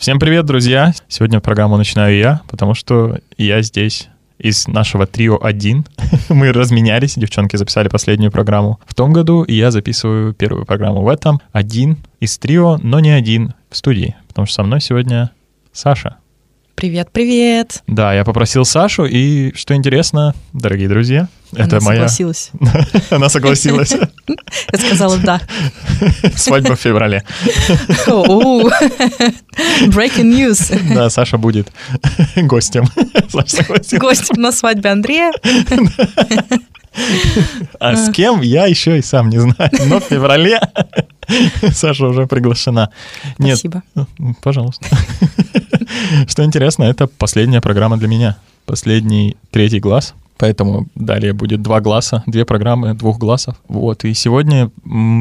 Всем привет, друзья! Сегодня программу начинаю я, потому что я здесь из нашего трио один. Мы разменялись, девчонки записали последнюю программу в том году, и я записываю первую программу в этом. Один из трио, но не один в студии, потому что со мной сегодня Саша. Привет, привет. Да, я попросил Сашу, и что интересно, дорогие друзья, это Она моя... согласилась. Она согласилась. Я сказала да. Свадьба в феврале. Breaking news. Да, Саша будет гостем. Саша согласилась. Гость на свадьбе Андрея. А с кем, я еще и сам не знаю. Но в феврале Саша уже приглашена. Нет, Спасибо. пожалуйста. Что интересно, это последняя программа для меня. Последний третий глаз. Поэтому далее будет два глаза, две программы двух глазов. Вот, и сегодня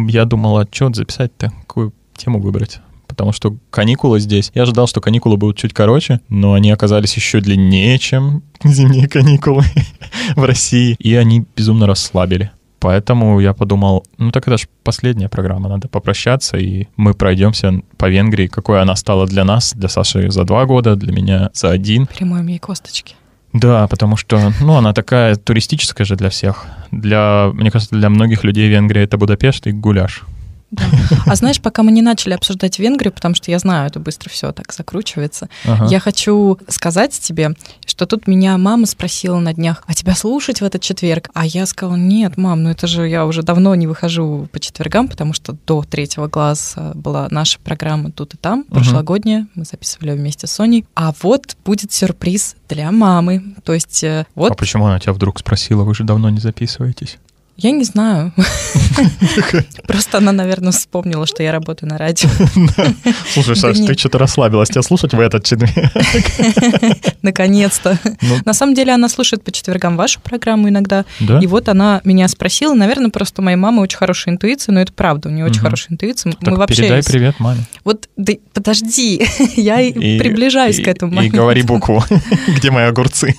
я думал, отчет записать-то, какую тему выбрать. Потому что каникулы здесь. Я ожидал, что каникулы будут чуть короче, но они оказались еще длиннее, чем зимние каникулы в России. И они безумно расслабили. Поэтому я подумал, ну так это же последняя программа, надо попрощаться, и мы пройдемся по Венгрии, какой она стала для нас, для Саши за два года, для меня за один. Прямой ей косточки. Да, потому что, ну, она такая туристическая же для всех. Для, мне кажется, для многих людей Венгрия — это Будапешт и гуляш. Да. А знаешь, пока мы не начали обсуждать Венгрию, потому что я знаю, это быстро все так закручивается, Ага. я хочу сказать тебе, что тут меня мама спросила на днях, а тебя слушать в этот четверг? А я сказала, нет, мам, ну это же я уже давно не выхожу по четвергам, потому что до третьего глаза была наша программа тут и там, прошлогодняя, мы записывали вместе с Соней. А вот будет сюрприз для мамы. То есть э, А вот, почему она тебя вдруг спросила, вы же давно не записываетесь? Я не знаю. Просто она, наверное, вспомнила, что я работаю на радио. Слушай, Да Саш, ты что-то расслабилась, тебя слушать в этот четверг? Наконец-то. Ну. На самом деле она слушает по четвергам вашу программу иногда. Да? И вот она меня спросила, наверное, просто моей мамы очень хорошая интуиция, но это правда, у нее очень хорошая интуиция. Мы вообще... передай привет маме. Вот, подожди, я приближаюсь к этому И говори букву. Где мои огурцы?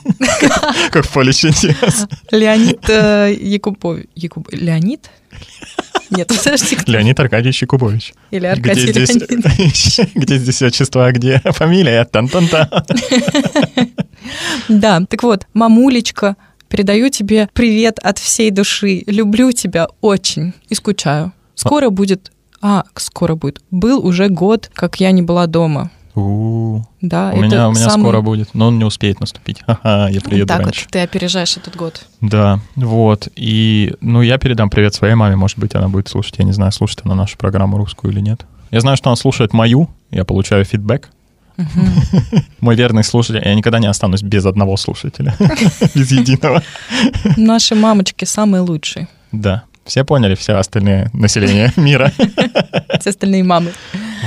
Как в поле. Леонид э, Якубович. Якуб- Леонид? Нет, подожди. Леонид Аркадьевич Якубович. Или Где Аркадий здесь, Леонид. где здесь отчество, а где фамилия? Тан-тан-тан. Да, так вот, мамулечка, передаю тебе привет от всей души. Люблю тебя очень и скучаю. Скоро будет... А, скоро будет. Был уже год, как я не была дома. У, Да, У это меня, у меня самый- скоро будет, но он не успеет наступить. Ха-ха, я приеду так раньше. вот, ты опережаешь этот год. Да, вот. И, ну, я передам привет своей маме, может быть, она будет слушать. Я не знаю, слушает она нашу программу русскую или нет. Я знаю, что она слушает мою, я получаю фидбэк. Мой верный слушатель, я никогда не останусь без одного слушателя, без единого. Наши мамочки самые лучшие. Да, все поняли, все остальные население мира. Все остальные мамы.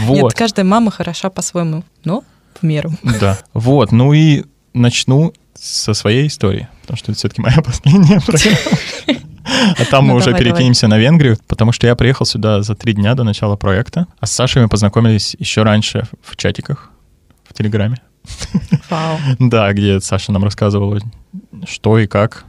Нет, Вот, каждая мама хороша по-своему, но в меру. да. Вот, ну и начну со своей истории, потому что это все-таки моя последняя программа. А там мы Ну, уже давай, перекинемся на Венгрию, потому что я приехал сюда за три дня до начала проекта, а с Сашей мы познакомились еще раньше в чатиках, в Телеграме. Вау. Да, где Саша нам рассказывала, что и как.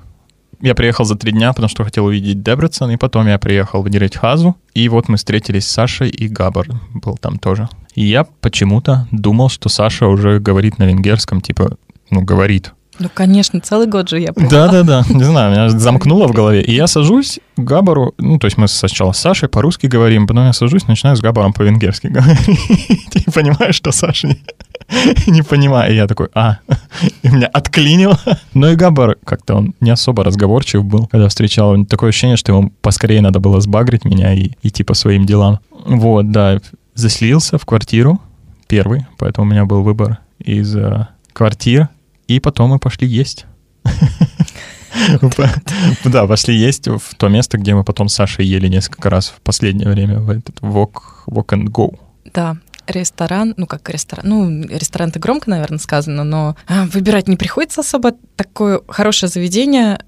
Я приехал за три дня, потому что хотел увидеть Дебрецен, и потом я приехал в Нерехазу, и вот мы встретились с Сашей, и Габар был там тоже. И я почему-то думал, что Саша уже говорит на венгерском, типа, ну, говорит. Ну, конечно, целый год же я была. Да-да-да, не знаю, меня замкнуло в голове. И я сажусь к Габару, ну, то есть мы сначала с Сашей по-русски говорим, потом я сажусь, начинаю с Габаром по-венгерски говорить. И понимаю, что Саша не, понимает. И я такой, а, и меня отклинило. Но и Габар как-то он не особо разговорчив был, когда встречал. Такое ощущение, что ему поскорее надо было сбагрить меня и идти по своим делам. Вот, да, заселился в квартиру первый, поэтому у меня был выбор из э, квартир, и потом мы пошли есть. Да, пошли есть в то место, где мы потом с Сашей ели несколько раз в последнее время, в этот Walk, walk and Go. Да, ресторан, ну как ресторан, ну ресторан это громко, наверное, сказано, но а, выбирать не приходится особо. Такое хорошее заведение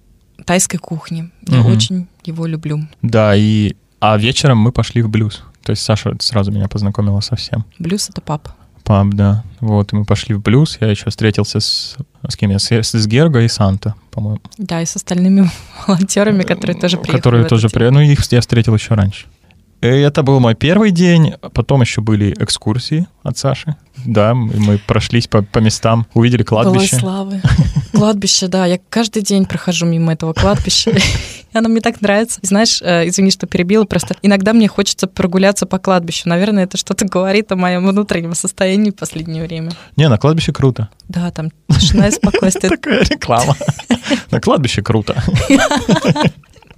тайской кухни. Я Мгм. очень его люблю. Да, и... А вечером мы пошли в блюз. То есть Саша сразу меня познакомила со всем. Блюз это пап. Паб, да. Вот, и мы пошли в блюз. Я еще встретился с... С кем я? С, с Герго и Санта, по-моему. Да, и с остальными волонтерами, которые тоже приехали. Которые тоже приехали. Ну, их я встретил еще раньше. И Это был мой первый день, потом еще были экскурсии от Саши. Да, мы прошлись по, по местам, увидели кладбище. славы. Кладбище, да. Я каждый день прохожу мимо этого кладбища. Оно мне так нравится. Знаешь, э, извини, что перебила, просто иногда мне хочется прогуляться по кладбищу. Наверное, это что-то говорит о моем внутреннем состоянии в последнее время. Не, на кладбище круто. Да, там тишина и спокойствие. Такая реклама. На кладбище круто.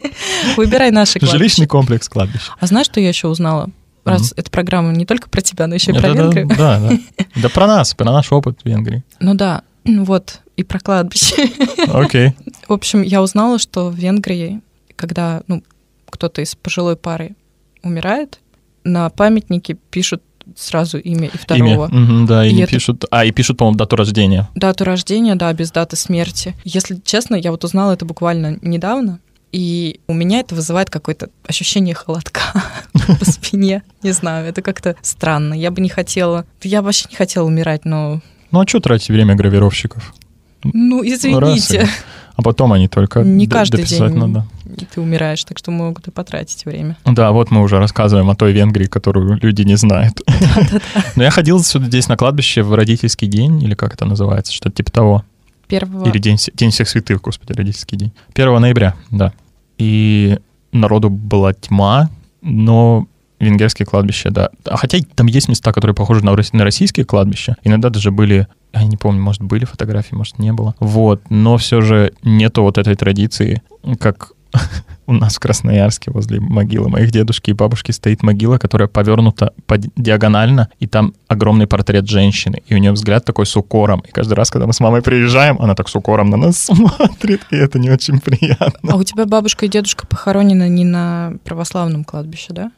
Выбирай наши кладбища. Жилищный комплекс кладбища. А знаешь, что я еще узнала? Раз эта программа не только про тебя, но еще и про Да, Венгрию. Да, да. Да про нас, про наш опыт в Венгрии. Ну да, вот, и про кладбище. Окей. В общем, я узнала, что в Венгрии, когда ну, кто-то из пожилой пары умирает, на памятнике пишут сразу имя и второго. Имя. Мгм, да, и, И не это- пишут. А, и пишут, по-моему, дату рождения. Дату рождения, да, без даты смерти. Если честно, я вот узнала это буквально недавно, и у меня это вызывает какое-то ощущение холодка по спине. Не знаю, это как-то странно. Я бы не хотела... Я вообще не хотела умирать, но... Ну а что тратить время гравировщиков? Ну, извините. Раз, А потом они только Не каждый день надо. ты умираешь, так что могут и потратить время. Да, вот мы уже рассказываем о той Венгрии, которую люди не знают. Но я ходил сюда здесь на кладбище в родительский день, или как это называется, что-то типа того. Первого... Или день, день всех святых, господи, родительский день. 1 ноября, да. И народу была тьма, но венгерские кладбища, да. А хотя там есть места, которые похожи на, на российские кладбища. Иногда даже были, я не помню, может, были фотографии, может, не было. Вот, но все же нету вот этой традиции, как у нас в Красноярске возле могилы моих дедушки и бабушки стоит могила, которая повернута по ди- диагонально, и там огромный портрет женщины, и у нее взгляд такой с укором. И каждый раз, когда мы с мамой приезжаем, она так с укором на нас смотрит, и это не очень приятно. А у тебя бабушка и дедушка похоронены не на православном кладбище, да?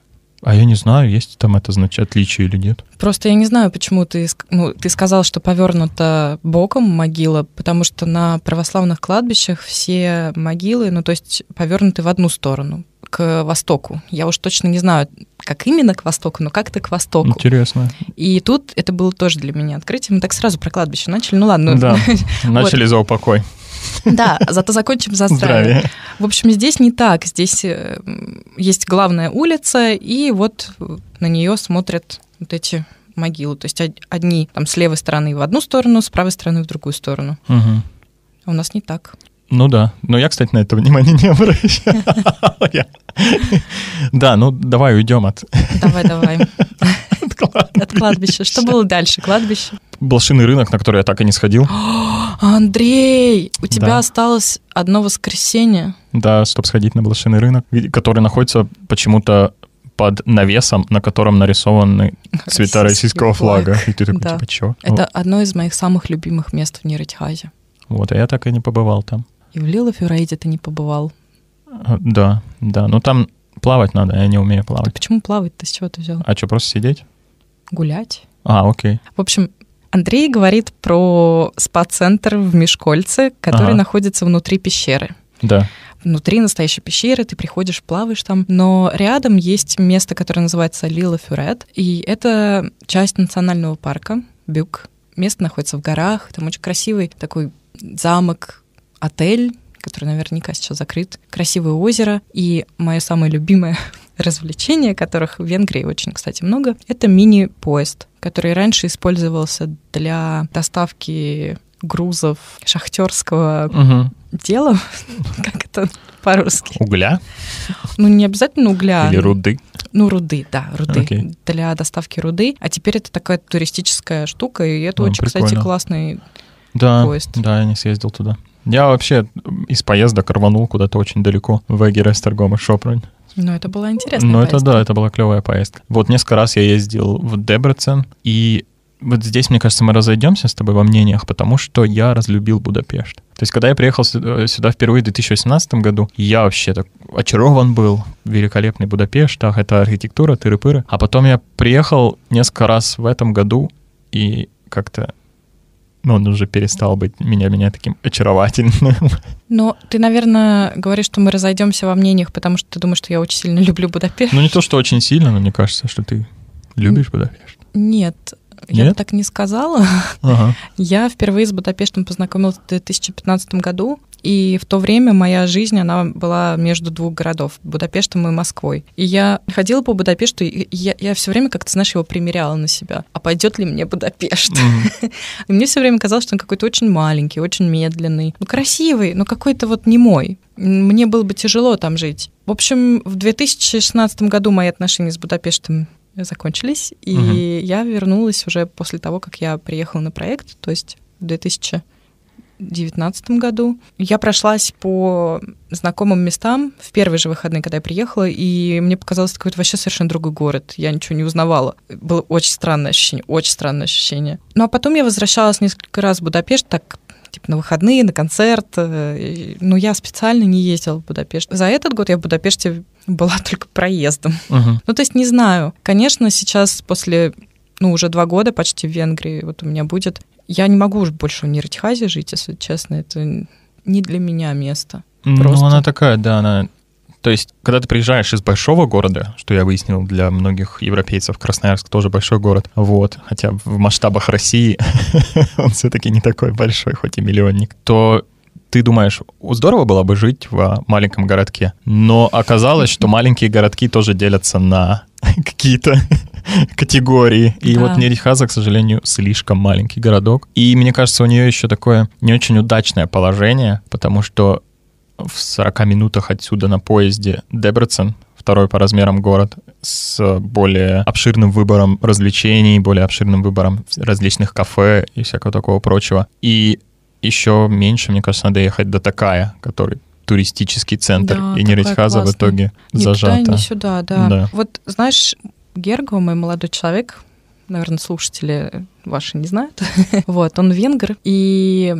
А я не знаю, есть там это значит отличие или нет. Просто я не знаю, почему ты, ну, ты сказал, что повернута боком могила, потому что на православных кладбищах все могилы, ну, то есть повернуты в одну сторону, к востоку. Я уж точно не знаю, как именно к востоку, но как-то к востоку. Интересно. И тут это было тоже для меня открытием. Мы так сразу про кладбище начали. Ну ладно. Да, начали за упокой. Да, зато закончим за здравие. В общем, здесь не так. Здесь э, есть главная улица, и вот на нее смотрят вот эти могилы. То есть од- одни там с левой стороны в одну сторону, с правой стороны в другую сторону. Мгм. А у нас не так. Ну да, но я, кстати, на это внимание не обращал. Я- Да, ну давай уйдем от Давай, давай. от кладбища. От кладбища. Что было дальше? Кладбище. Блошиный рынок, на который я так и не сходил. Андрей, у тебя Да. осталось одно воскресенье. Да, чтобы сходить на блошиный рынок, который находится почему-то под навесом, на котором нарисованы цвета российского флага. И ты такой, Да. типа, чё? Это одно из моих самых любимых мест в Нейротихазе. Вот, а я так и не побывал там. И в Лилофюрейде ты не побывал. А, Да, да, ну там плавать надо, я не умею Ты плавать. почему плавать-то? С чего ты взял? А что, просто сидеть? Гулять? А, окей. В общем, Андрей говорит про спа-центр в Мешкольце, который Ага. находится внутри пещеры. Да. Внутри настоящей пещеры, ты приходишь, плаваешь там, но рядом есть место, которое называется Лила Фюрет, и это часть национального парка Бюк. Место находится в горах, там очень красивый такой замок, отель, который наверняка сейчас закрыт, красивое озеро, и мое самое любимое развлечение, которых в Венгрии очень, кстати, много, это мини-поезд, который раньше использовался для доставки грузов шахтерского Мгм. дела, как это по-русски. Угля Ну, не обязательно угля. или руды? Ну, руды, да, руды. Окей. Для доставки руды. А теперь это такая туристическая штука, и это А, очень, кстати, прикольно. классный. Да, Поезд. да, я не съездил туда. Я вообще из поездок рванул куда-то очень далеко, в Эгерестергом и Шопрань. Ну, это была интересная Ну, это да, это была клевая поездка. Вот несколько раз я ездил в Дебрецен, и вот здесь, мне кажется, мы разойдемся с тобой во мнениях, потому что я разлюбил Будапешт. То есть, когда я приехал сюда, сюда впервые в 2018 году, я вообще так очарован был. Великолепный Будапешт, ах, это архитектура, тыры-пыры. А потом я приехал несколько раз в этом году, и как-то ну, он уже перестал быть меня, меня таким очаровательным. Но ты, наверное, говоришь, что мы разойдемся во мнениях, потому что ты думаешь, что я очень сильно люблю Будапешт. Ну, не то, что очень сильно, но мне кажется, что ты любишь Будапешт. Нет, я бы Нет? так не сказала. Ага. Я впервые с Будапештом познакомилась в 2015 году, И в то время моя жизнь, она была между двух городов, Будапештом и Москвой. И я ходила по Будапешту, и я, я все время как-то, знаешь, его примеряла на себя. А пойдет ли мне Будапешт? Mm-hmm. И мне все время казалось, что он какой-то очень маленький, очень медленный, ну красивый, но какой-то вот не мой. Мне было бы тяжело там жить. В общем, в 2016 году мои отношения с Будапештом закончились, и угу. я вернулась уже после того, как я приехала на проект, то есть в 2019 году. Я прошлась по знакомым местам в первые же выходные, когда я приехала, и мне показалось какой-то вообще совершенно другой город. Я ничего не узнавала. Было очень странное ощущение, очень странное ощущение. Ну а потом я возвращалась несколько раз в Будапешт, так типа на выходные, на концерт. Э, но я специально не ездила в Будапешт. За этот год я в Будапеште была только проездом. Uh-huh. Ну, то есть не знаю. Конечно, сейчас после, ну, уже два года почти в Венгрии вот у меня будет. Я не могу уже больше в Ниртихазе жить, если честно. Это не для меня место. Просто. Ну, она такая, да, она то есть, когда ты приезжаешь из большого города, что я выяснил для многих европейцев, Красноярск тоже большой город, вот, хотя в масштабах России он все-таки не такой большой, хоть и миллионник, то ты думаешь, здорово было бы жить в маленьком городке, но оказалось, что маленькие городки тоже делятся на какие-то категории. И да. вот Нерихаза, к сожалению, слишком маленький городок. И мне кажется, у нее еще такое не очень удачное положение, потому что в 40 минутах отсюда на поезде Дебрецен, второй по размерам город, с более обширным выбором развлечений, более обширным выбором различных кафе и всякого такого прочего. И еще меньше, мне кажется, надо ехать до Такая, который туристический центр, да, и Неретьхаза в итоге ни зажата. Туда, ни сюда, да. да. Вот, знаешь, Герго, мой молодой человек, наверное, слушатели ваши не знают, вот, он венгр, и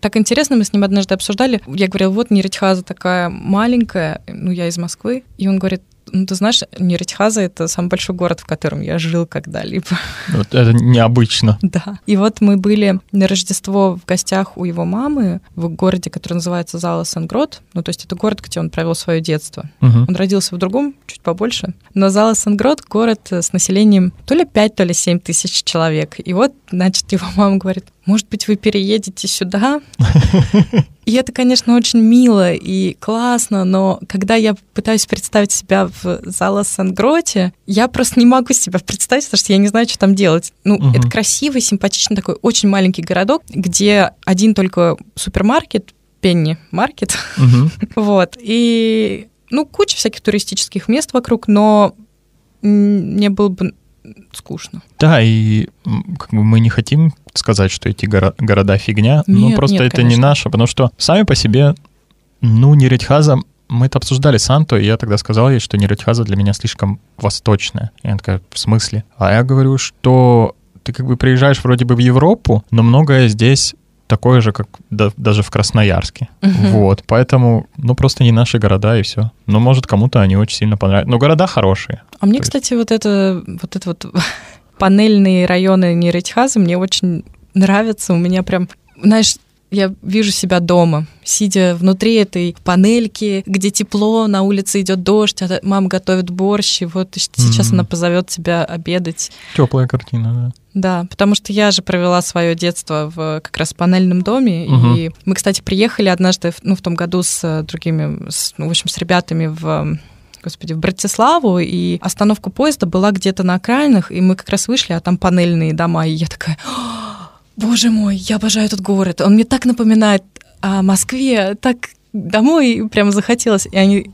так интересно, мы с ним однажды обсуждали. Я говорила, вот Неритхаза такая маленькая, ну, я из Москвы. И он говорит, ну, ты знаешь, Неритхаза — это самый большой город, в котором я жил когда-либо. Вот это необычно. Да. И вот мы были на Рождество в гостях у его мамы в городе, который называется Зала Сангрот. Ну, то есть это город, где он провел свое детство. Угу. Он родился в другом, чуть побольше. Но Зала Сангрот — город с населением то ли 5, то ли 7 тысяч человек. И вот, значит, его мама говорит, может быть, вы переедете сюда? И это, конечно, очень мило и классно, но когда я пытаюсь представить себя в зала Сангроте, я просто не могу себя представить, потому что я не знаю, что там делать. Ну, угу. это красивый, симпатичный такой очень маленький городок, где один только супермаркет, Пенни Маркет. Угу. вот. И, ну, куча всяких туристических мест вокруг, но мне было бы скучно. Да, и как бы мы не хотим сказать, что эти горо- города фигня, нет, ну просто нет, это конечно. не наше, потому что сами по себе, ну, Неретьхаза, мы это обсуждали с Анто, и я тогда сказал ей, что Неретьхаза для меня слишком восточная. И она такая, в смысле? А я говорю, что ты как бы приезжаешь вроде бы в Европу, но многое здесь такое же, как да, даже в Красноярске. Угу. Вот, поэтому, ну, просто не наши города, и все. Но, может, кому-то они очень сильно понравятся. Но города хорошие. А мне, кстати, вот это вот это вот панельные районы Нейротихаза мне очень нравятся. У меня прям, знаешь, я вижу себя дома, сидя внутри этой панельки, где тепло, на улице идет дождь, а мама готовит борщ, и вот сейчас mm-hmm. она позовет тебя обедать. Теплая картина, да. Да, потому что я же провела свое детство в как раз панельном доме, угу. и мы, кстати, приехали однажды, ну, в том году с другими, с, ну, в общем, с ребятами в господи, в Братиславу, и остановка поезда была где-то на окраинах, и мы как раз вышли, а там панельные дома, и я такая, боже мой, я обожаю этот город, он мне так напоминает о Москве, так домой прямо захотелось, и они,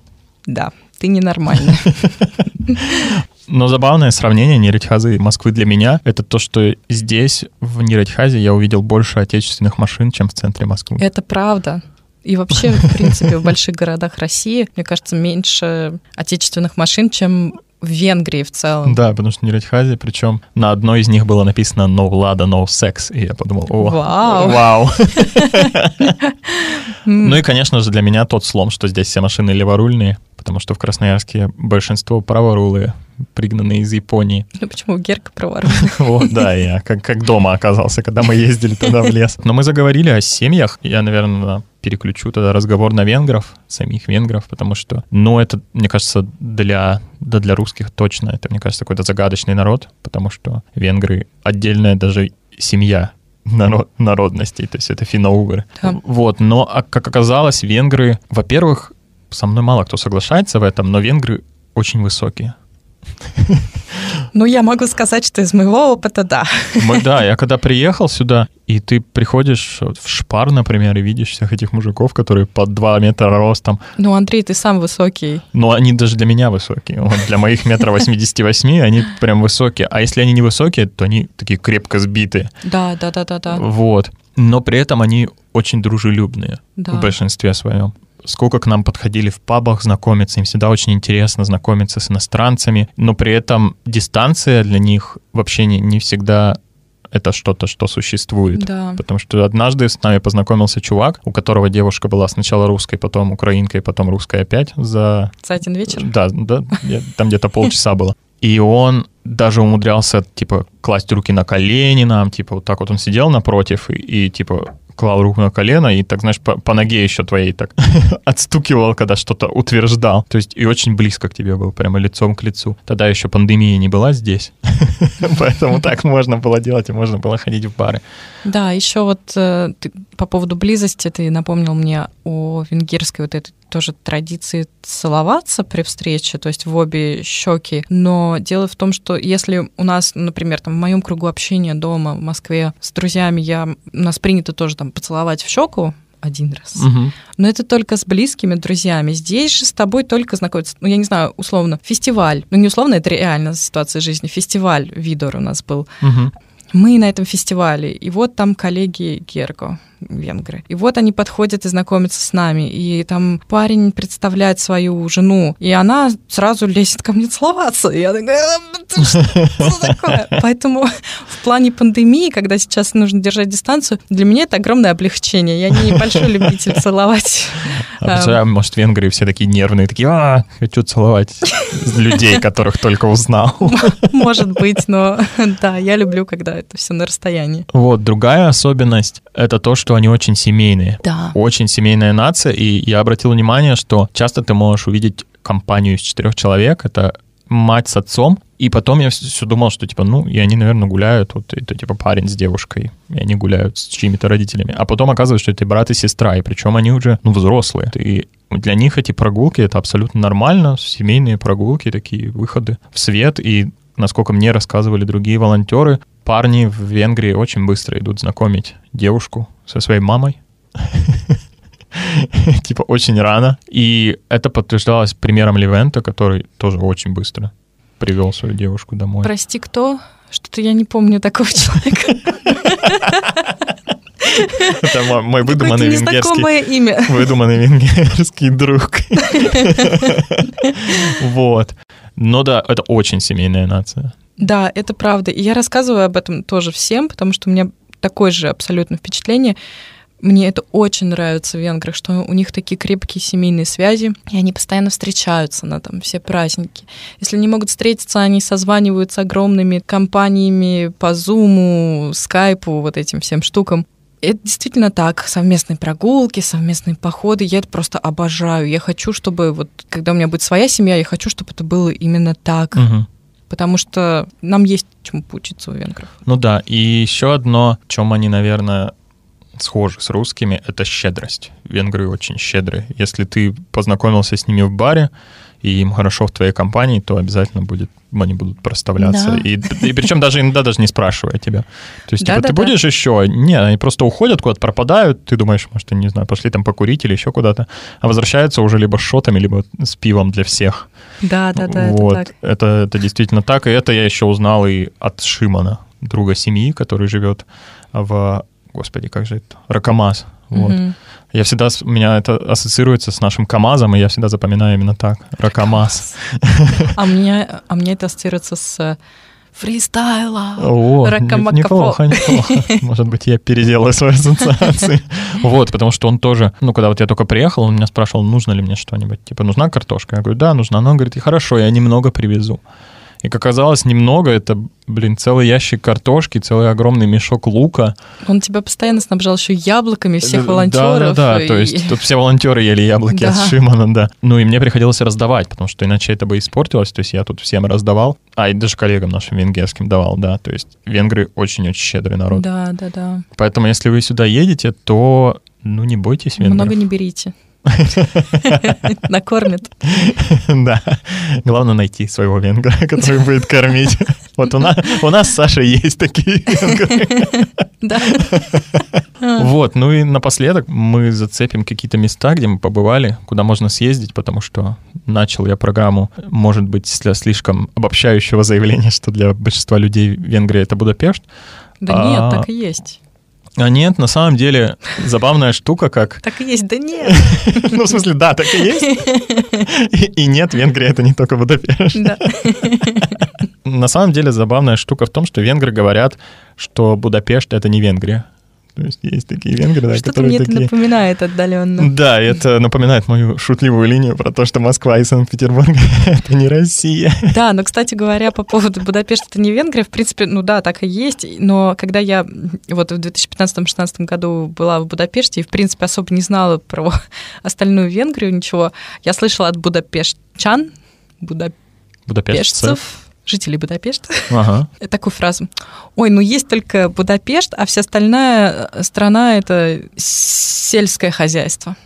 да, ты ненормальный. Но забавное сравнение Неритхазы и Москвы для меня — это то, что здесь, в Неритхазе, я увидел больше отечественных машин, чем в центре Москвы. Это правда. И вообще, в принципе, в больших городах России, мне кажется, меньше отечественных машин, чем в Венгрии в целом. Да, потому что Неритхази, причем на одной из них было написано «No Lada, no sex», и я подумал, о, вау. вау. Ну и, конечно же, для меня тот слом, что здесь все машины леворульные, потому что в Красноярске большинство праворулые, пригнанные из Японии. Ну почему Герка праворульный? Вот, да, я как, как дома оказался, когда мы ездили туда в лес. Но мы заговорили о семьях. Я, наверное, переключу тогда разговор на венгров, самих венгров, потому что, ну, это, мне кажется, для, да для русских точно, это, мне кажется, какой-то загадочный народ, потому что венгры отдельная даже семья народ, народностей, то есть это финно-угры. Да. Вот, но, а как оказалось, венгры, во-первых, со мной мало кто соглашается в этом, но венгры очень высокие. Ну, я могу сказать, что из моего опыта, да. Мы, да, я когда приехал сюда, и ты приходишь в Шпар, например, и видишь всех этих мужиков, которые под 2 метра ростом. Ну, Андрей, ты сам высокий. Но они даже для меня высокие. Вот для моих метра 88 они прям высокие. А если они не высокие, то они такие крепко сбитые. Да, да, да, да, да. Вот. Но при этом они очень дружелюбные Да. в большинстве своем. Сколько к нам подходили в пабах знакомиться, им всегда очень интересно знакомиться с иностранцами, но при этом дистанция для них вообще не, не всегда это что-то, что существует. Да. Потому что однажды с нами познакомился чувак, у которого девушка была сначала русской, потом украинкой, потом русской опять за... За один вечер. Да, да, там где-то полчаса было. И он даже умудрялся, типа, класть руки на колени нам, типа, вот так вот он сидел напротив и, и, типа, клал руку на колено и так, знаешь, по, по ноге еще твоей так отстукивал, когда что-то утверждал. То есть и очень близко к тебе был, прямо лицом к лицу. Тогда еще пандемия не была здесь, поэтому так можно было делать и можно было ходить в бары. Да, еще вот э, ты- по поводу близости ты напомнил мне о венгерской вот этой тоже традиции целоваться при встрече, то есть в обе щеки. Но дело в том, что если у нас, например, там в моем кругу общения дома в Москве с друзьями, я, у нас принято тоже там поцеловать в щеку один раз. Мгм. Но это только с близкими друзьями. Здесь же с тобой только знакомиться. Ну, я не знаю, условно, фестиваль. Ну, не условно, это реально ситуация жизни. Фестиваль Видор у нас был. Мгм. Мы на этом фестивале, и вот там коллеги Герго, венгры. И вот они подходят и знакомятся с нами, и там парень представляет свою жену, и она сразу лезет ко мне целоваться. И я такая, «А, что, такое? Поэтому в плане пандемии, когда сейчас нужно держать дистанцию, для меня это огромное облегчение. Я не большой любитель целовать. А представляю, может, венгры все такие нервные, такие, а, хочу целовать людей, которых только узнал. Может быть, но да, я люблю, когда это все на расстоянии. Вот, другая особенность — это то, что они очень семейные. Да. Очень семейная нация, и я обратил внимание, что часто ты можешь увидеть компанию из четырех человек, это мать с отцом, и потом я все думал, что, типа, ну, и они, наверное, гуляют, вот это, типа, парень с девушкой, и они гуляют с чьими-то родителями. А потом оказывается, что это брат и сестра, и причем они уже, ну, взрослые. И для них эти прогулки — это абсолютно нормально, семейные прогулки, такие выходы в свет, и насколько мне рассказывали другие волонтеры, парни в Венгрии очень быстро идут знакомить девушку со своей мамой. Типа очень рано. И это подтверждалось примером Левента, который тоже очень быстро привел свою девушку домой. Прости, кто? Что-то я не помню такого человека. Это мой, мой выдуманный венгерский, имя. выдуманный венгерский друг. Вот. Но да, это очень семейная нация. Да, это правда. И я рассказываю об этом тоже всем, потому что у меня такое же абсолютно впечатление. Мне это очень нравится в венграх, что у них такие крепкие семейные связи, и они постоянно встречаются на там все праздники. Если не могут встретиться, они созваниваются огромными компаниями по Зуму, Скайпу, вот этим всем штукам. Это действительно так. Совместные прогулки, совместные походы. Я это просто обожаю. Я хочу, чтобы вот, когда у меня будет своя семья, я хочу, чтобы это было именно так. Мгм. Потому что нам есть чему поучиться у венгров. Ну да, и еще одно, чем они, наверное, схожи с русскими, это щедрость. Венгры очень щедрые. Если ты познакомился с ними в баре, и им хорошо в твоей компании, то обязательно будет, они будут проставляться. Да. И, и причем даже иногда даже не спрашивая тебя. То есть, типа, ты Да-да-да. будешь еще? Не, они просто уходят куда-то, пропадают. Ты думаешь, может, они, не знаю, пошли там покурить или еще куда-то. А возвращаются уже либо с шотами, либо с пивом для всех. Да, да, да, вот. это так. Это, это действительно так. И это я еще узнал и от Шимана, друга семьи, который живет в... Господи, как же это? Ракомаз. Вот. Мгм. Я всегда, у меня это ассоциируется с нашим КАМАЗом, и я всегда запоминаю именно так. Ракомаз. А мне, а мне это ассоциируется с э, фристайла. О, Ракамакафо. не- неплохо, неплохо. Может быть, я переделаю свои ассоциации. Вот, потому что он тоже, ну, когда вот я только приехал, он меня спрашивал, нужно ли мне что-нибудь. Типа, нужна картошка? Я говорю, да, нужна. Но он говорит, «И хорошо, я немного привезу. И, как оказалось, немного. Это, блин, целый ящик картошки, целый огромный мешок лука. Он тебя постоянно снабжал еще яблоками всех волонтеров. Да, да, да. и- То есть тут все волонтеры ели яблоки от Да. Шимана, да. Ну и мне приходилось раздавать, потому что иначе это бы испортилось. То есть я тут всем раздавал, а и даже коллегам нашим венгерским давал, да. То есть венгры очень-очень щедрый народ. Да, да, да. Поэтому если вы сюда едете, то, ну, не бойтесь венгров. Много не берите. Накормят. Да. Главное найти своего венгра, который будет кормить. Вот у нас, у нас с Сашей есть такие венгры. Да. Вот, ну и напоследок мы зацепим какие-то места, где мы побывали, куда можно съездить, потому что начал я программу, может быть, для слишком обобщающего заявления, что для большинства людей Венгрия — это Будапешт. Да А. нет, так и есть. А нет, на самом деле забавная штука, как... Так и есть, да нет. Ну, в смысле, да, так и есть. И, нет, Венгрия — это не только Будапешт. Да. На самом деле забавная штука в том, что венгры говорят, что Будапешт — это не Венгрия. То есть есть такие венгры, да, Что-то которые мне это такие... напоминает отдаленно. Да, это напоминает мою шутливую линию про то, что Москва и Санкт-Петербург — это не Россия. Да, но, кстати говоря, по поводу Будапешта, это не Венгрия, в принципе, ну да, так и есть, но когда я вот в 2015-2016 году была в Будапеште и, в принципе, особо не знала про остальную Венгрию, ничего, я слышала от будапештчан, Будапештцев. будапештцев, жителей Будапешта, Ага. такую фразу. Ой, ну есть только Будапешт, а вся остальная э, страна — это сельское хозяйство,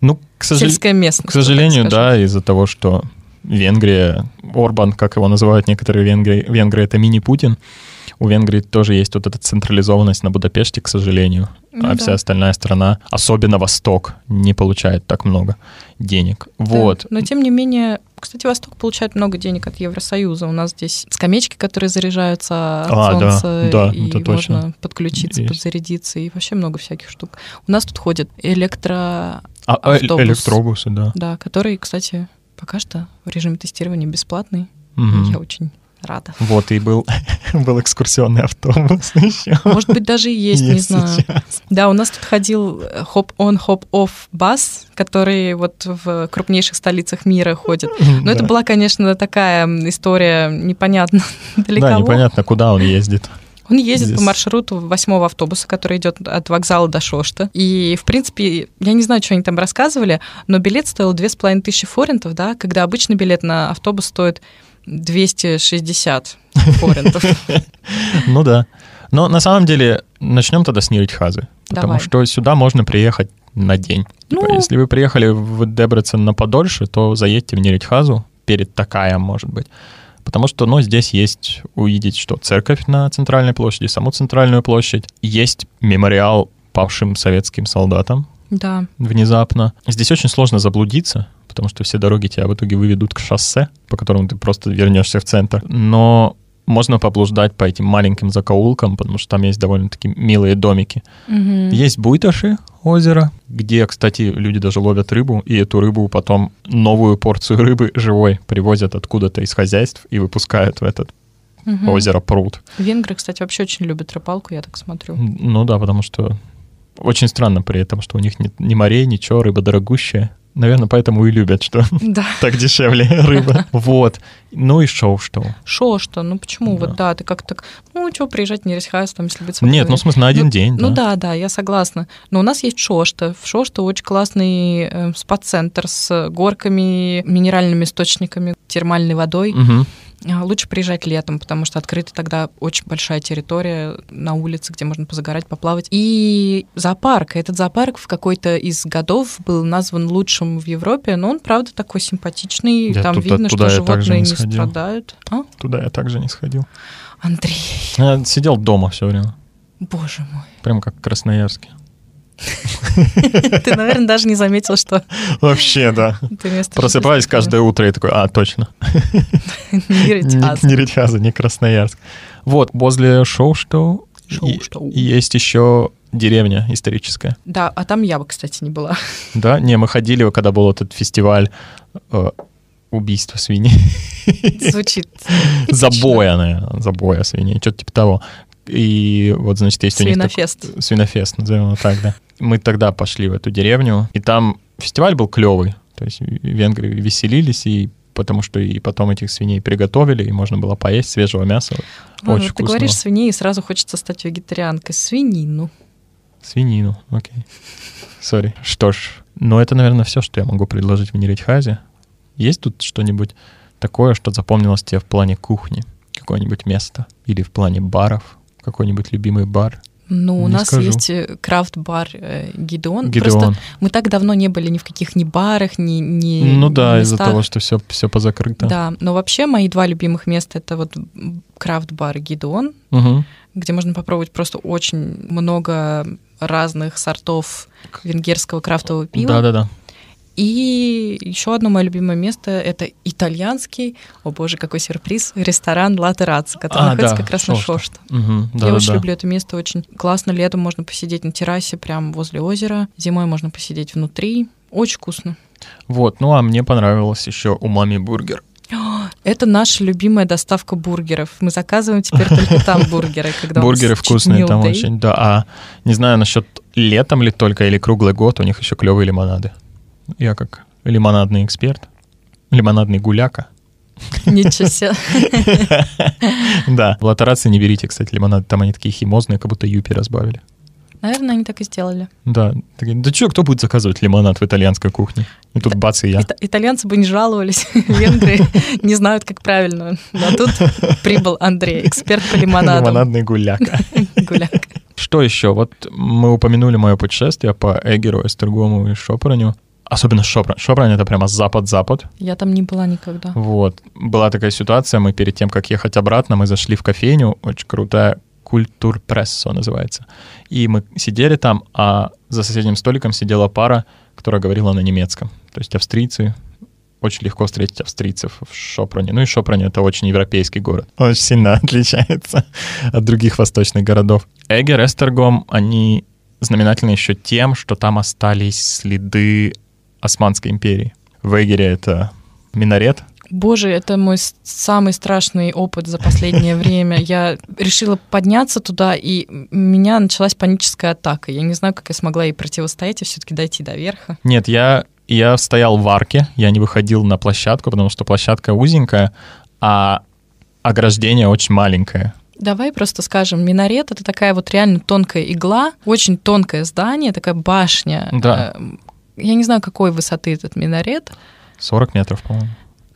Ну, к, сожал- сельская местность. к сожалению, да, из-за того, что Венгрия, Орбан, как его называют некоторые венгры, венгры это мини-Путин. У Венгрии тоже есть вот эта централизованность на Будапеште, к сожалению. Ну а да. вся остальная страна, особенно Восток, не получает так много денег. Вот. Да, Но тем не менее, кстати, Восток получает много денег от Евросоюза. У нас здесь скамеечки, которые заряжаются от А, да, солнца, да, и это точно. можно подключиться, Есть. подзарядиться, и вообще много всяких штук. У нас тут ходит электро... А, а, электробусы, да. Да, который, кстати, пока что в режиме тестирования бесплатный. Мгм. Я очень рада. Вот, и был, был экскурсионный автобус еще. Может быть, даже и есть, не Есть знаю. сейчас. Да, у нас тут ходил хоп-он, хоп-офф бас, который вот в крупнейших столицах мира ходит. Но это Да. была, конечно, такая история непонятно для Да, кого. непонятно, куда он ездит. Он ездит Здесь. по маршруту восьмого автобуса, который идет от вокзала до Шошта. И, в принципе, я не знаю, что они там рассказывали, но билет стоил две с половиной тысячи форинтов, да, когда обычный билет на автобус стоит 260 форинтов. Ну да. Но на самом деле начнем тогда с Ниритхазы. Потому Давай. что сюда можно приехать на день. Типа, Ну. если вы приехали в Дебрецен на подольше, то заедьте в Ниритхазу перед Такаем, может быть. Потому что, ну, здесь есть увидеть, что церковь на центральной площади, саму центральную площадь. Есть мемориал павшим советским солдатам Да. внезапно. Здесь очень сложно заблудиться, потому что все дороги тебя в итоге выведут к шоссе, по которому ты просто вернешься в центр. Но можно поблуждать по этим маленьким закоулкам, потому что там есть довольно-таки милые домики. Мгм. Есть Буйташи озеро, где, кстати, люди даже ловят рыбу, и эту рыбу потом новую порцию рыбы живой привозят откуда-то из хозяйств и выпускают в этот Мгм. озеро пруд. Венгры, кстати, вообще очень любят рыбалку, я так смотрю. Ну да, потому что очень странно при этом, что у них нет ни морей, ничего, рыба дорогущая. Наверное, поэтому и любят, что Да. так дешевле рыба. Вот. Ну и шоу что. Шо что? Ну почему? Да. Вот да, ты как так, ну что, приезжать не Рейсхайс, там, если быть Нет, ну в смысле на один Ну, день, Ну да. да, да, я согласна. Но у нас есть Шошта. В Шошта очень классный э, спа-центр с горками, минеральными источниками, термальной водой. Мгм. А, Лучше приезжать летом, потому что открыта тогда очень большая территория на улице, где можно позагорать, поплавать. И зоопарк. Этот зоопарк в какой-то из годов был назван лучшим в Европе, но он, правда, такой симпатичный. Я Там туда- видно, туда что животные не не, сходил. страдают. А? Туда я также не сходил. Андрей, Я сидел дома все время. боже мой. Прям как в Красноярске. Ты, наверное, даже не заметил, что Вообще, да. Просыпаюсь каждое утро и такой, а, точно. не Ритхаза, не Красноярск. Вот, возле шоу что есть еще деревня историческая. Да, а там я бы, кстати, не была. Да, не, мы ходили, когда был этот фестиваль э, убийства свиней. Звучит. Забоя, наверное, забоя свиней, что-то типа того. И вот, значит, есть у них... так- Свинофест. Свинофест, назовем его так, да. Мы тогда пошли в эту деревню, и там фестиваль был клевый. То есть венгры веселились и потому что и потом этих свиней приготовили, и можно было поесть свежего мяса. Ладно, Очень ты вкусного. говоришь свиней, и сразу хочется стать вегетарианкой. Свинину. Свинину, окей. Sorry. Что ж, ну это, наверное, все, что я могу предложить в Ньиредьхазе. Есть тут что-нибудь такое, что запомнилось тебе в плане кухни? Какое-нибудь место? Или в плане баров? Какой-нибудь любимый бар? Ну, у Не нас скажу. есть э, крафт-бар э, Гидеон. Гидеон. Просто мы так давно не были ни в каких ни барах, ни, ни ну да, из-за того, что все, все позакрыто. Да, но вообще мои два любимых места это вот крафт-бар Гидеон, Мгм. где можно попробовать просто очень много разных сортов венгерского крафтового пива. Да-да-да. И еще одно мое любимое место это итальянский, о боже, какой сюрприз, ресторан Ла Терраццо, который А, находится да, как раз на Шошта. Шошта. Мгм, Я да-да-да. очень люблю это место, очень классно. Летом можно посидеть на террасе прямо возле озера, зимой можно посидеть внутри. Очень вкусно. Вот, ну а мне понравилось еще умами бургер. Это наша любимая доставка бургеров. Мы заказываем теперь только там бургеры. Когда Бургеры вкусные там очень, да. А не знаю насчет летом ли только или круглый год, у них еще клевые лимонады. Я как лимонадный эксперт, лимонадный гуляка. Ничего себе. Да. В латерации не берите, кстати, лимонады, там они такие химозные, как будто юпи разбавили. Наверное, они так и сделали. Да, да что, кто будет заказывать лимонад в итальянской кухне? И тут бац, и я. Ита- итальянцы бы не жаловались, венгры не знают, как правильно. А тут прибыл Андрей, эксперт по лимонадам. Лимонадный гуляка. Гуляк. Что еще? Вот мы упомянули мое путешествие по Эгеру, Эстергому и Шопраню. Особенно Шопран. Шопрань — это прямо запад-запад. Я там не была никогда. Вот. Была такая ситуация, мы перед тем, как ехать обратно, мы зашли в кофейню, очень крутая, Культур Прессо называется. И мы сидели там, а за соседним столиком сидела пара, которая говорила на немецком. То есть австрийцы, очень легко встретить австрийцев в Шопране. Ну и Шопрань — это очень европейский город. Очень сильно отличается от других восточных городов. Эгер, Эстергом, они знаменательны еще тем, что там остались следы Османской империи. В Эгере это минарет, Боже, это мой самый страшный опыт за последнее время. Я решила подняться туда, и у меня началась паническая атака. Я не знаю, как я смогла ей противостоять и все-таки дойти до верха. Нет, я, я стоял в арке, я не выходил на площадку, потому что площадка узенькая, а ограждение очень маленькое. Давай просто скажем, минарет это такая вот реально тонкая игла, очень тонкое здание, такая башня. Да. Я не знаю, какой высоты этот минарет. 40 метров, по-моему.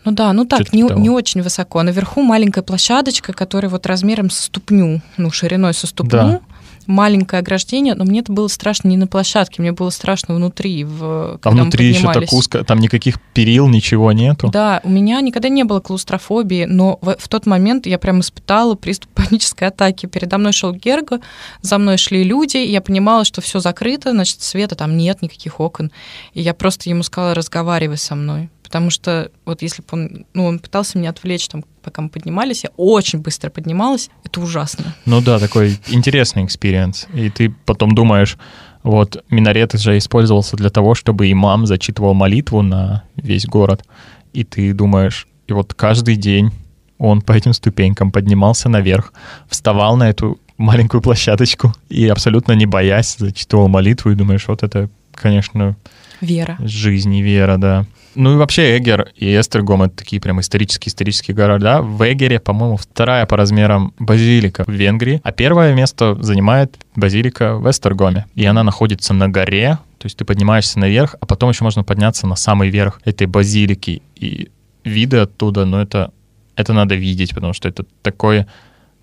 Ну да, ну так, не, того. не очень высоко. Наверху маленькая площадочка, которая вот размером со ступню, ну, шириной со ступню. Да. Маленькое ограждение, но мне это было страшно не на площадке, мне было страшно внутри, в, мы внутри еще так узко, там никаких перил, ничего нету. Да, у меня никогда не было клаустрофобии, но в, в тот момент я прям испытала приступ панической атаки. Передо мной шел Герго, за мной шли люди, и я понимала, что все закрыто, значит, света там нет, никаких окон. И я просто ему сказала, разговаривай со мной. Потому что вот если бы он, ну, он пытался меня отвлечь, там, пока мы поднимались, я очень быстро поднималась, это ужасно. Ну да, такой интересный experience. И ты потом думаешь, вот минарет же использовался для того, чтобы имам зачитывал молитву на весь город. И ты думаешь, и вот каждый день он по этим ступенькам поднимался наверх, вставал на эту маленькую площадочку и абсолютно не боясь зачитывал молитву и думаешь, вот это, конечно, Вера. жизнь и вера, да. Ну и вообще Эгер и Эстергом — это такие прям исторические-исторические города. В Эгере, по-моему, вторая по размерам базилика в Венгрии, а первое место занимает базилика в Эстергоме. И она находится на горе, то есть ты поднимаешься наверх, а потом еще можно подняться на самый верх этой базилики. И виды оттуда, ну это, это надо видеть, потому что это такой,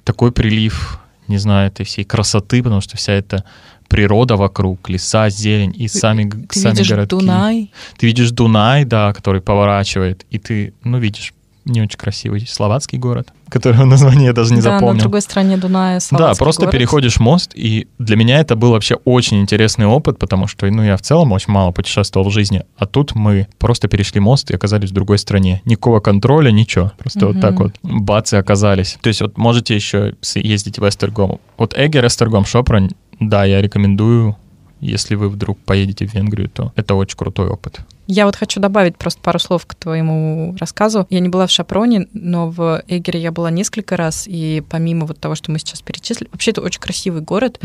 такой прилив, не знаю, этой всей красоты, потому что вся эта природа вокруг, леса, зелень и сами, Ты сами видишь городки. Дунай, Ты видишь Дунай, да, который поворачивает, и ты, ну, видишь не очень красивый словацкий город, которого название я даже не да, на запомнил. другой стороне Дуная, Да, Словацкий просто город. переходишь мост, и для меня это был вообще очень интересный опыт, потому что, ну, я в целом очень мало путешествовал в жизни, а тут мы просто перешли мост и оказались в другой стране. Никакого контроля, ничего. Просто вот так вот бац и оказались. То есть вот можете еще съездить в Эстергом. Вот Эгер, Эстергом, Шопрань, да, я рекомендую, если вы вдруг поедете в Венгрию, то это очень крутой опыт. Я вот хочу добавить просто пару слов к твоему рассказу. Я не была в Шапроне, но в Эгере я была несколько раз, и помимо вот того, что мы сейчас перечислили, вообще это очень красивый город,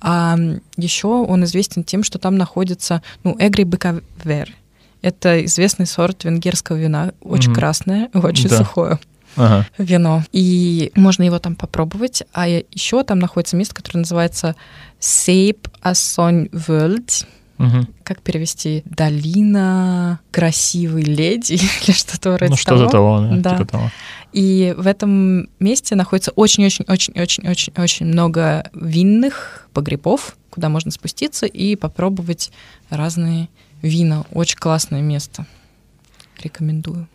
а еще он известен тем, что там находится, ну, Эгри Бекавер. Это известный сорт венгерского вина, очень Мгм. красное, очень Да. сухое Ага. вино. И можно его там попробовать. А еще там находится место, которое называется Сейп Вölд. Мгм. Как перевести? Долина красивой леди или что-то вроде Ну, что-то того, да, Да. типа того. И в этом месте находится очень-очень-очень-очень-очень-очень много винных погребов, куда можно спуститься и попробовать разные вина. Очень классное место. Рекомендую.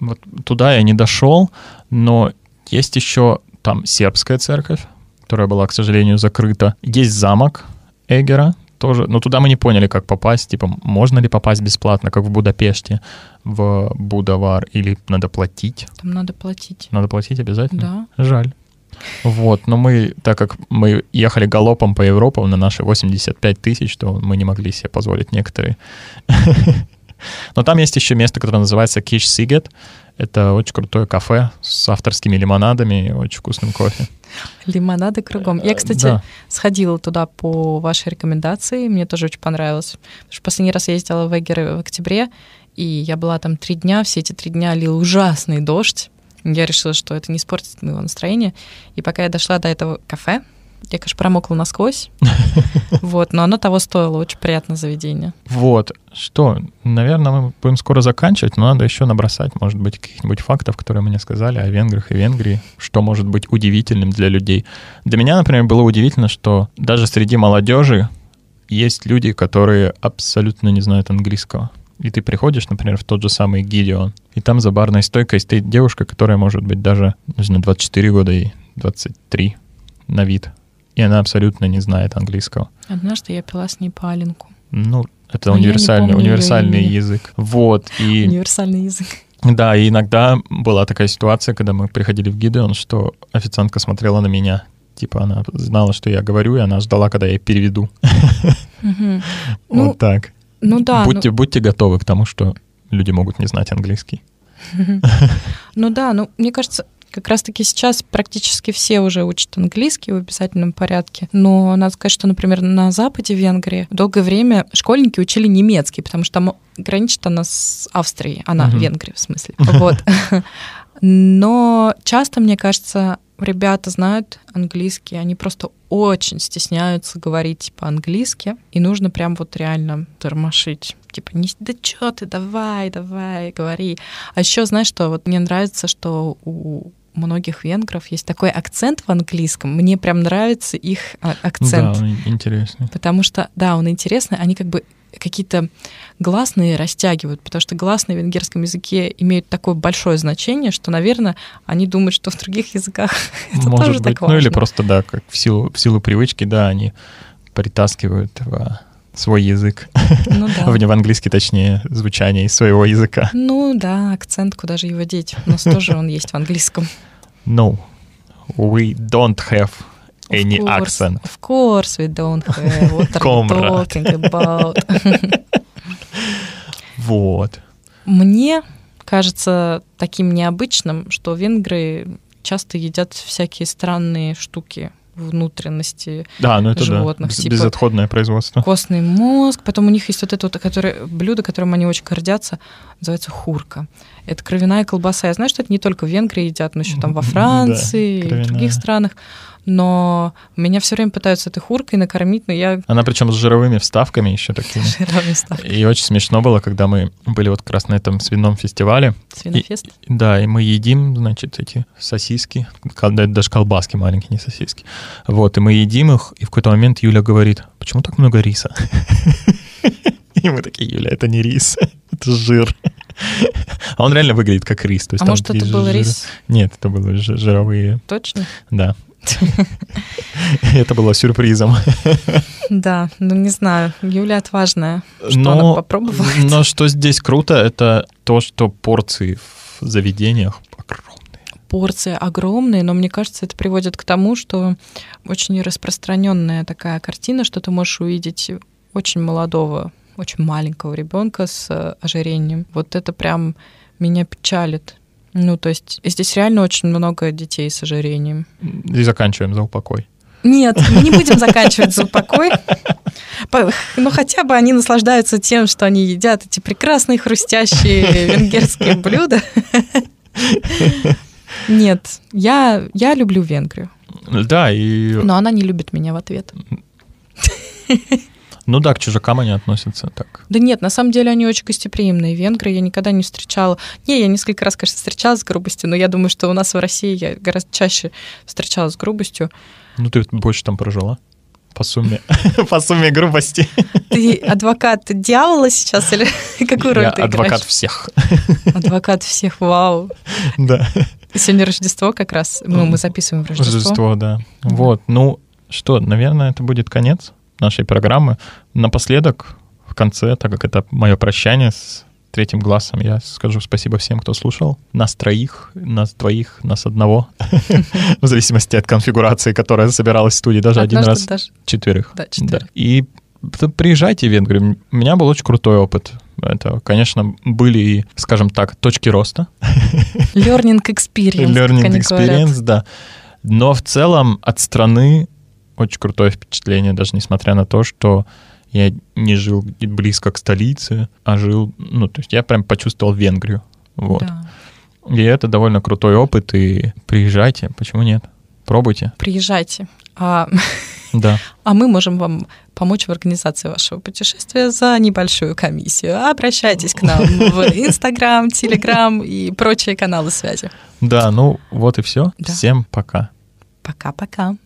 Вот туда я не дошел, но есть еще там сербская церковь, которая была, к сожалению, закрыта. Есть замок Эгера тоже, но туда мы не поняли, как попасть. Типа, можно ли попасть бесплатно, как в Будапеште, в Будавар, или надо платить? Там надо платить. Надо платить обязательно? Да. Жаль. Вот, но мы, так как мы ехали галопом по Европам на наши 85 тысяч, то мы не могли себе позволить некоторые. Но там есть еще место, которое называется Киш Сигет. Это очень крутое кафе с авторскими лимонадами и очень вкусным кофе. Лимонады кругом. Я, кстати, Да. сходила туда по вашей рекомендации. Мне тоже очень понравилось. Потому что последний раз я ездила в Эггеры в октябре, и я была там три дня. Все эти три дня лил ужасный дождь. Я решила, что это не испортит моего настроения. И пока я дошла до этого кафе, я, конечно, промокла насквозь. Вот, но оно того стоило. Очень приятное заведение. Вот, что, наверное, мы будем скоро заканчивать, но надо еще набросать, может быть, каких-нибудь фактов, которые мы не сказали о венграх и Венгрии, что может быть удивительным для людей. Для меня, например, было удивительно, что даже среди молодежи есть люди, которые абсолютно не знают английского. И ты приходишь, например, в тот же самый Гидеон, и там за барной стойкой стоит девушка, которая может быть даже, не знаю, 24 года и 23 на вид. И она абсолютно не знает английского. Однажды я пила с ней паленку. Ну, это Но универсальный, универсальный язык. Вот, и Универсальный язык. да, и иногда была такая ситуация, когда мы приходили в Гидеон, что официантка смотрела на меня. Типа она знала, что я говорю, и она ждала, когда я переведу. Ну, вот так. ну да. ну- будьте, будьте готовы к тому, что люди могут не знать английский. Ну да, ну мне кажется, как раз-таки сейчас практически все уже учат английский в обязательном порядке. Но надо сказать, что, например, на западе Венгрии долгое время школьники учили немецкий, потому что там граничит она с Австрией, она Мгм. Венгрия в смысле. Вот. Но часто, мне кажется, ребята знают английский, они просто очень стесняются говорить по-английски, и нужно прям вот реально тормошить. Типа, не, да чё ты, давай, давай, говори. А еще, знаешь, что вот мне нравится, что у многих венгров есть такой акцент в английском. Мне прям нравится их а, акцент. Да, он интересный. Потому что, да, он интересный, они как бы какие-то гласные растягивают, потому что гласные в венгерском языке имеют такое большое значение, что, наверное, они думают, что в других языках это Может тоже быть. так ну или важно. просто, да, как в силу, в силу привычки, да, они притаскивают в свой язык, Ну да. в, в английский, точнее, звучание из своего языка. Ну да, акцент, куда же его деть? У нас тоже он есть в английском. No, we don't have Of any course, accent. Of course we don't have. What are Comrade. talking about? Вот. Мне кажется таким необычным, что венгры часто едят всякие странные штуки внутренности, Да, ну это животных, да, типа- безотходное производство. костный мозг. Потом у них есть вот это вот которое, блюдо, которым они очень гордятся, называется хурка. Это кровяная колбаса. Я знаю, что это не только в Венгрии едят, но еще там во Да, Франции и в других странах. Но меня все время пытаются этой хуркой накормить, но я Она причем с жировыми вставками еще такими. жировыми ставлю. И очень смешно было, когда мы были вот как раз на этом свином фестивале. Свинофест. Да, и мы едим, значит, эти сосиски, даже колбаски маленькие, не сосиски. Вот, и мы едим их, и в какой-то момент Юля говорит, почему так много риса? И мы такие, Юля, это не рис, это жир. А он реально выглядит как рис. То есть А может, это был жир- рис? Нет, это были жи- жировые, Точно? да. Это было сюрпризом. Да, ну не знаю. Юля отважная. Что Но- она попробовала? Но что здесь круто, это то, что порции в заведениях огромные. порции огромные, но мне кажется, это приводит к тому, что очень распространенная такая картина, что ты можешь увидеть очень молодого, очень маленького ребенка с э, ожирением. Вот это прям меня печалит. Ну, то есть здесь реально очень много детей с ожирением. И заканчиваем за упокой. Нет, мы не будем заканчивать за упокой, Ну, хотя бы они наслаждаются тем, что они едят эти прекрасные хрустящие венгерские блюда. Нет, я, я люблю Венгрию. Да, и... Но она не любит меня в ответ. Ну да, к чужакам они относятся так. Да нет, на самом деле они очень гостеприимные. Венгры я никогда не встречала. Не, я несколько раз, конечно, встречалась с грубостью, но я думаю, что у нас в России я гораздо чаще встречалась с грубостью. Ну ты больше там прожила? По сумме, по сумме грубости. Ты адвокат дьявола сейчас или какую роль Я ты адвокат играешь? всех. Адвокат всех, вау. Да. Сегодня Рождество как раз. Ну, мы записываем Рождество. Рождество, да. Вот, ну что, наверное, это будет конец нашей программы. Напоследок, в конце, так как это мое прощание с третьим глазом, я скажу спасибо всем, кто слушал. Нас троих, нас двоих, нас одного. В зависимости от конфигурации, которая собиралась в студии. Даже один раз четверых. Да, четверых. И приезжайте в Венгрию. У меня был очень крутой опыт. Это, конечно, были, и, скажем так, точки роста. Learning experience, Learning experience, да. Но в целом от страны очень крутое впечатление, даже несмотря на то, что я не жил близко к столице, а жил, ну, то есть я прям почувствовал Венгрию. Вот. Да. И это довольно крутой опыт, и приезжайте, почему нет? Пробуйте. Приезжайте. А, Да. а мы можем вам помочь в организации вашего путешествия за небольшую комиссию. Обращайтесь к нам в Инстаграм, Телеграм и прочие каналы связи. Да, ну вот и все. Да. Всем пока. Пока-пока.